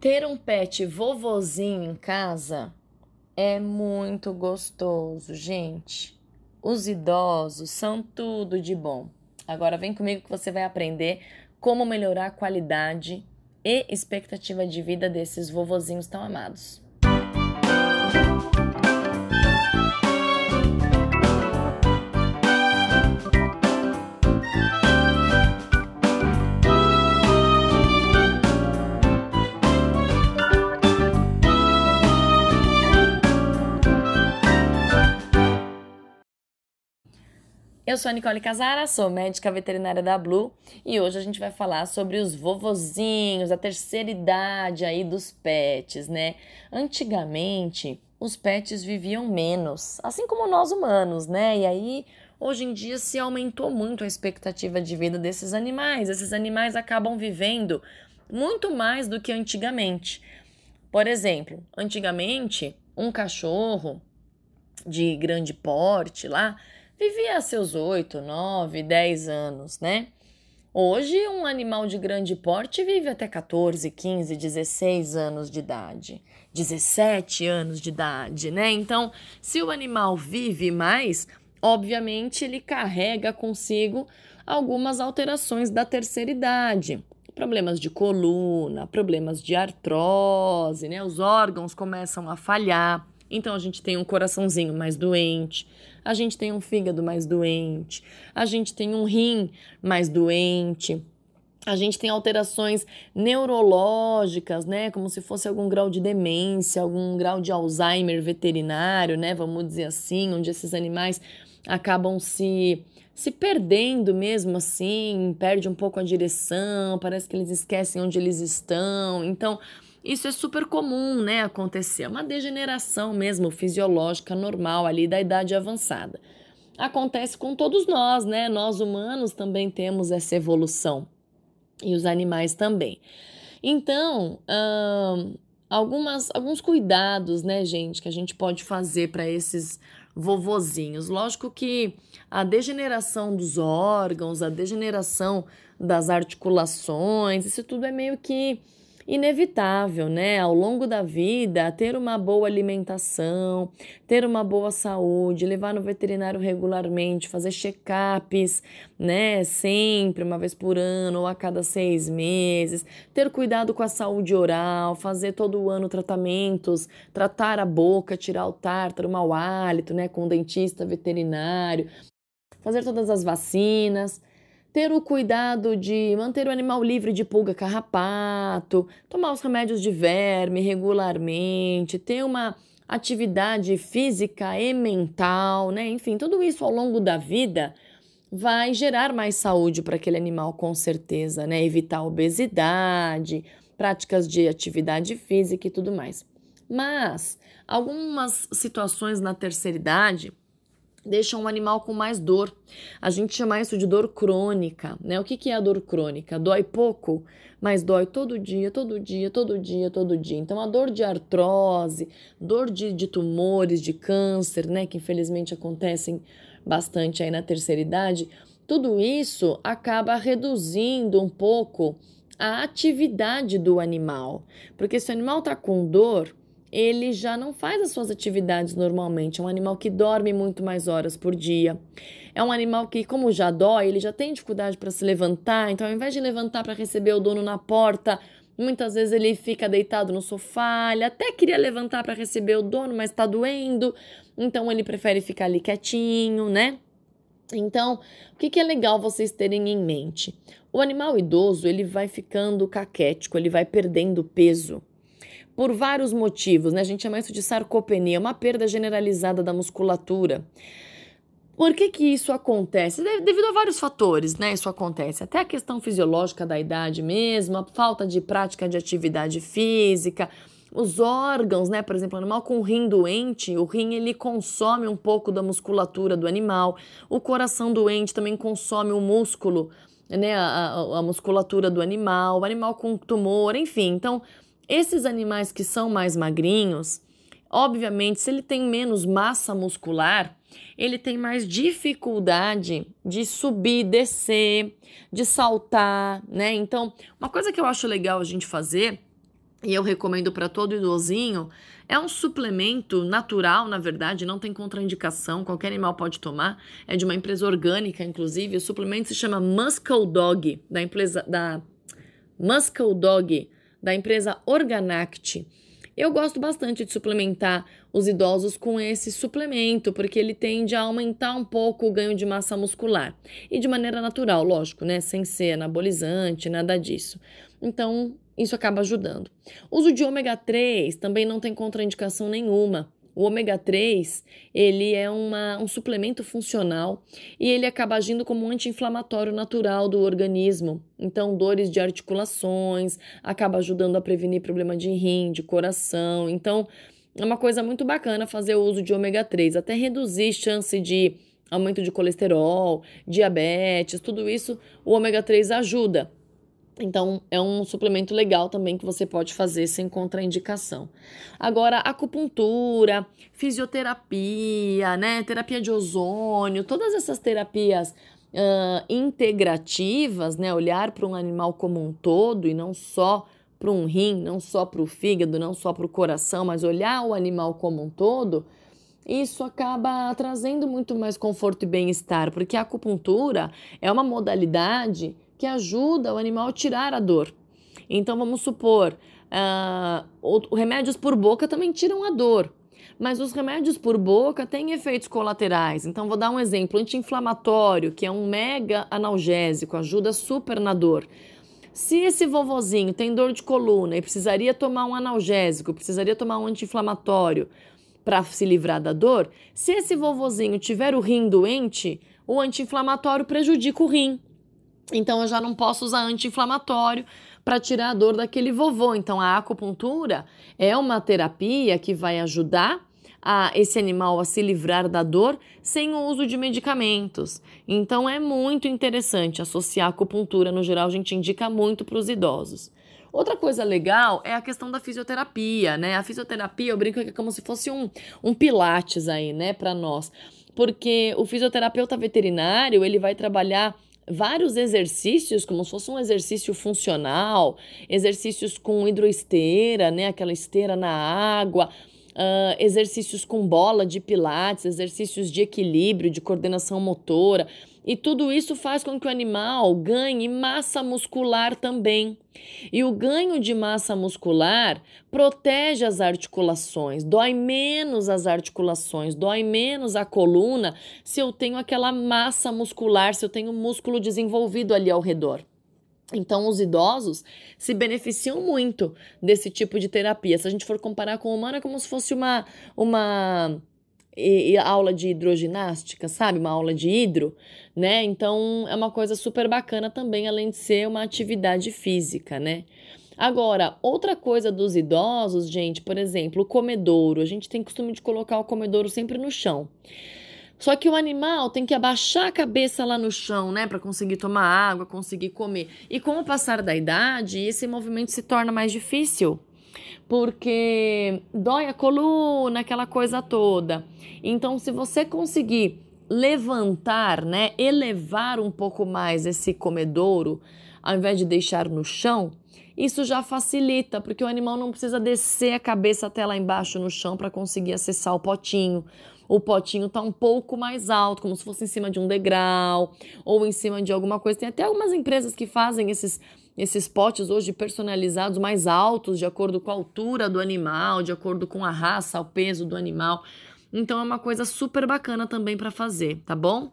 Ter um pet vovozinho em casa é muito gostoso, gente. Os idosos são tudo de bom. Agora vem comigo que você vai aprender como melhorar a qualidade e expectativa de vida desses vovozinhos tão amados. Eu sou a Nicole Casara, sou médica veterinária da Blue e hoje a gente vai falar sobre os vovozinhos, a terceira idade aí dos pets, né? Antigamente, os pets viviam menos, assim como nós humanos, né? E aí, hoje em dia se aumentou muito a expectativa de vida desses animais. Esses animais acabam vivendo muito mais do que antigamente. Por exemplo, antigamente, um cachorro de grande porte lá vivia seus 8, 9, 10 anos, né? Hoje, um animal de grande porte vive até 14, 15, 16 anos de idade, 17 anos de idade, né? Então, se o animal vive mais, obviamente ele carrega consigo algumas alterações da terceira idade. Problemas de coluna, problemas de artrose, né? Os órgãos começam a falhar. Então a gente tem um coraçãozinho mais doente, a gente tem um fígado mais doente, a gente tem um rim mais doente. A gente tem alterações neurológicas, né? Como se fosse algum grau de demência, algum grau de Alzheimer veterinário, né? Vamos dizer assim, onde esses animais acabam se se perdendo mesmo assim, perde um pouco a direção, parece que eles esquecem onde eles estão. Então, isso é super comum, né, acontecer, é uma degeneração mesmo fisiológica normal ali da idade avançada. Acontece com todos nós, né? Nós humanos também temos essa evolução e os animais também. Então, hum, algumas, alguns cuidados, né, gente, que a gente pode fazer para esses vovozinhos. Lógico que a degeneração dos órgãos, a degeneração das articulações, isso tudo é meio que inevitável, né? Ao longo da vida, ter uma boa alimentação, ter uma boa saúde, levar no veterinário regularmente, fazer check-ups, né? Sempre, uma vez por ano ou a cada seis meses, ter cuidado com a saúde oral, fazer todo ano tratamentos, tratar a boca, tirar o tártaro, o mau hálito, né? Com o dentista veterinário, fazer todas as vacinas ter o cuidado de manter o animal livre de pulga carrapato, tomar os remédios de verme regularmente, ter uma atividade física e mental, né? Enfim, tudo isso ao longo da vida vai gerar mais saúde para aquele animal, com certeza, né? Evitar obesidade, práticas de atividade física e tudo mais. Mas algumas situações na terceira idade deixam um animal com mais dor. A gente chama isso de dor crônica, né? O que, que é a dor crônica? Dói pouco, mas dói todo dia, todo dia, todo dia, todo dia. Então, a dor de artrose, dor de, de tumores, de câncer, né? Que infelizmente acontecem bastante aí na terceira idade, tudo isso acaba reduzindo um pouco a atividade do animal. Porque se o animal está com dor, ele já não faz as suas atividades normalmente. É um animal que dorme muito mais horas por dia. É um animal que, como já dói, ele já tem dificuldade para se levantar. Então, ao invés de levantar para receber o dono na porta, muitas vezes ele fica deitado no sofá. Ele até queria levantar para receber o dono, mas está doendo. Então, ele prefere ficar ali quietinho, né? Então, o que, que é legal vocês terem em mente? O animal idoso ele vai ficando caquético, ele vai perdendo peso por vários motivos, né? A gente chama isso de sarcopenia, uma perda generalizada da musculatura. Por que, que isso acontece? Devido a vários fatores, né? Isso acontece. Até a questão fisiológica da idade mesmo, a falta de prática de atividade física, os órgãos, né? Por exemplo, o animal com rim doente, o rim ele consome um pouco da musculatura do animal. O coração doente também consome o músculo, né? A, a, a musculatura do animal. O animal com tumor, enfim. Então, esses animais que são mais magrinhos, obviamente, se ele tem menos massa muscular, ele tem mais dificuldade de subir, descer, de saltar, né? Então, uma coisa que eu acho legal a gente fazer e eu recomendo para todo idosinho, é um suplemento natural, na verdade, não tem contraindicação, qualquer animal pode tomar. É de uma empresa orgânica, inclusive. O suplemento se chama Muscle Dog, da empresa da Muscle Dog, da empresa Organact. Eu gosto bastante de suplementar os idosos com esse suplemento, porque ele tende a aumentar um pouco o ganho de massa muscular. E de maneira natural, lógico, né? Sem ser anabolizante, nada disso. Então, isso acaba ajudando. O uso de ômega 3 também não tem contraindicação nenhuma. O ômega 3, ele é uma, um suplemento funcional e ele acaba agindo como um anti-inflamatório natural do organismo. Então, dores de articulações, acaba ajudando a prevenir problema de rim, de coração. Então, é uma coisa muito bacana fazer o uso de ômega 3, até reduzir chance de aumento de colesterol, diabetes, tudo isso o ômega 3 ajuda. Então, é um suplemento legal também que você pode fazer sem contraindicação. Agora, acupuntura, fisioterapia, né, terapia de ozônio, todas essas terapias uh, integrativas, né, olhar para um animal como um todo e não só para um rim, não só para o fígado, não só para o coração, mas olhar o animal como um todo, isso acaba trazendo muito mais conforto e bem-estar, porque a acupuntura é uma modalidade que ajuda o animal a tirar a dor. Então vamos supor, uh, remédios por boca também tiram a dor. Mas os remédios por boca têm efeitos colaterais. Então, vou dar um exemplo: anti-inflamatório, que é um mega analgésico, ajuda super na dor. Se esse vovozinho tem dor de coluna e precisaria tomar um analgésico, precisaria tomar um anti-inflamatório para se livrar da dor, se esse vovozinho tiver o rim doente, o anti-inflamatório prejudica o rim. Então eu já não posso usar anti-inflamatório para tirar a dor daquele vovô. Então a acupuntura é uma terapia que vai ajudar a esse animal a se livrar da dor sem o uso de medicamentos. Então é muito interessante associar a acupuntura, no geral a gente indica muito para os idosos. Outra coisa legal é a questão da fisioterapia, né? A fisioterapia, eu brinco que é como se fosse um, um pilates aí, né, para nós. Porque o fisioterapeuta veterinário, ele vai trabalhar vários exercícios, como se fosse um exercício funcional, exercícios com hidroesteira, né, aquela esteira na água, uh, exercícios com bola de pilates, exercícios de equilíbrio, de coordenação motora. E tudo isso faz com que o animal ganhe massa muscular também. E o ganho de massa muscular protege as articulações, dói menos as articulações, dói menos a coluna se eu tenho aquela massa muscular, se eu tenho músculo desenvolvido ali ao redor. Então, os idosos se beneficiam muito desse tipo de terapia. Se a gente for comparar com o humano, é como se fosse uma, uma e, e aula de hidroginástica, sabe? Uma aula de hidro, né? Então, é uma coisa super bacana também, além de ser uma atividade física, né? Agora, outra coisa dos idosos, gente, por exemplo, o comedouro. A gente tem costume de colocar o comedouro sempre no chão. Só que o animal tem que abaixar a cabeça lá no chão, né, para conseguir tomar água, conseguir comer. E com o passar da idade, esse movimento se torna mais difícil, porque dói a coluna, aquela coisa toda. Então, se você conseguir levantar, né, elevar um pouco mais esse comedouro, ao invés de deixar no chão, isso já facilita, porque o animal não precisa descer a cabeça até lá embaixo no chão para conseguir acessar o potinho o potinho está um pouco mais alto, como se fosse em cima de um degrau ou em cima de alguma coisa. Tem até algumas empresas que fazem esses esses potes hoje personalizados mais altos, de acordo com a altura do animal, de acordo com a raça, o peso do animal. Então é uma coisa super bacana também para fazer, tá bom?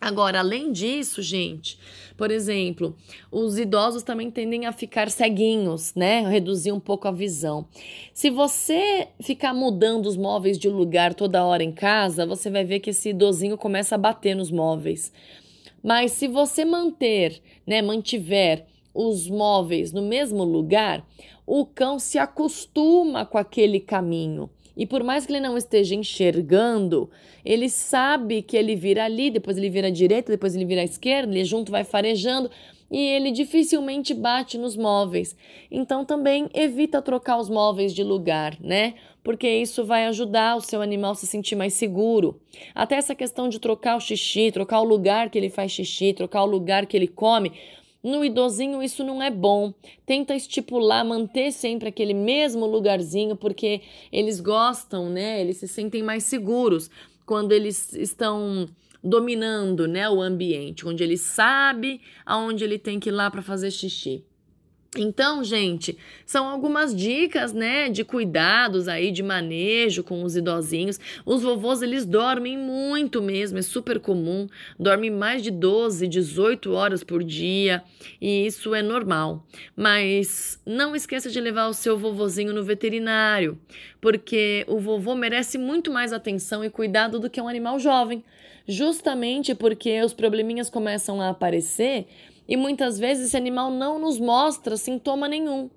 Agora, além disso, gente, por exemplo, os idosos também tendem a ficar ceguinhos, né? Reduzir um pouco a visão. Se você ficar mudando os móveis de lugar toda hora em casa, você vai ver que esse idosinho começa a bater nos móveis. Mas se você manter, né, mantiver os móveis no mesmo lugar, o cão se acostuma com aquele caminho. E por mais que ele não esteja enxergando, ele sabe que ele vira ali, depois ele vira à direita, depois ele vira à esquerda, ele junto vai farejando e ele dificilmente bate nos móveis. Então também evita trocar os móveis de lugar, né? Porque isso vai ajudar o seu animal a se sentir mais seguro. Até essa questão de trocar o xixi, trocar o lugar que ele faz xixi, trocar o lugar que ele come, No idosinho isso não é bom. Tenta estipular, manter sempre aquele mesmo lugarzinho, porque eles gostam, né? Eles se sentem mais seguros quando eles estão dominando, né, o ambiente, onde ele sabe aonde ele tem que ir lá para fazer xixi. Então, gente, são algumas dicas, né, de cuidados aí, de manejo com os idosinhos. Os vovôs, eles dormem muito mesmo, é super comum. Dormem mais de 12, 18 horas por dia, e isso é normal. Mas não esqueça de levar o seu vovozinho no veterinário, porque o vovô merece muito mais atenção e cuidado do que um animal jovem. Justamente porque os probleminhas começam a aparecer e muitas vezes esse animal não nos mostra sintoma nenhum.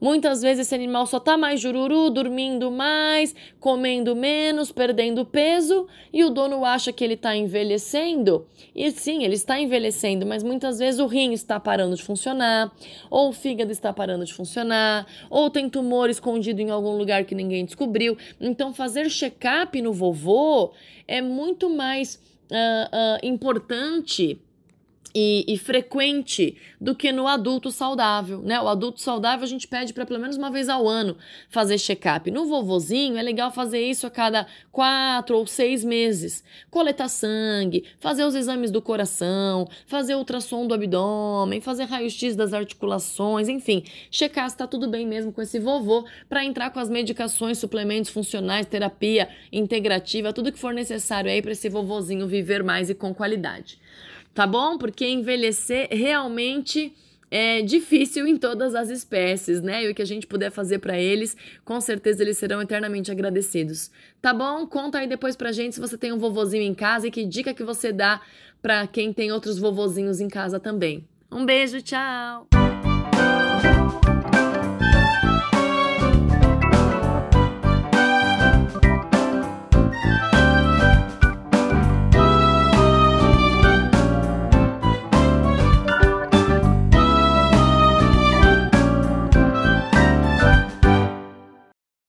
Muitas vezes esse animal só tá mais jururu, dormindo mais, comendo menos, perdendo peso, e o dono acha que ele está envelhecendo. E sim, ele está envelhecendo, mas muitas vezes o rim está parando de funcionar, ou o fígado está parando de funcionar, ou tem tumor escondido em algum lugar que ninguém descobriu. Então, fazer check-up no vovô é muito mais uh, uh, importante e, e, frequente do que no adulto saudável, né? O adulto saudável a gente pede para pelo menos uma vez ao ano fazer check-up. No vovozinho é legal fazer isso a cada quatro ou seis meses. Coletar sangue, fazer os exames do coração, fazer ultrassom do abdômen, fazer raio-x das articulações, enfim, checar se está tudo bem mesmo com esse vovô para entrar com as medicações, suplementos funcionais, terapia integrativa, tudo que for necessário aí para esse vovozinho viver mais e com qualidade tá bom? Porque envelhecer realmente é difícil em todas as espécies, né? E o que a gente puder fazer para eles, com certeza eles serão eternamente agradecidos. Tá bom? Conta aí depois pra gente se você tem um vovozinho em casa e que dica que você dá para quem tem outros vovozinhos em casa também. Um beijo, tchau.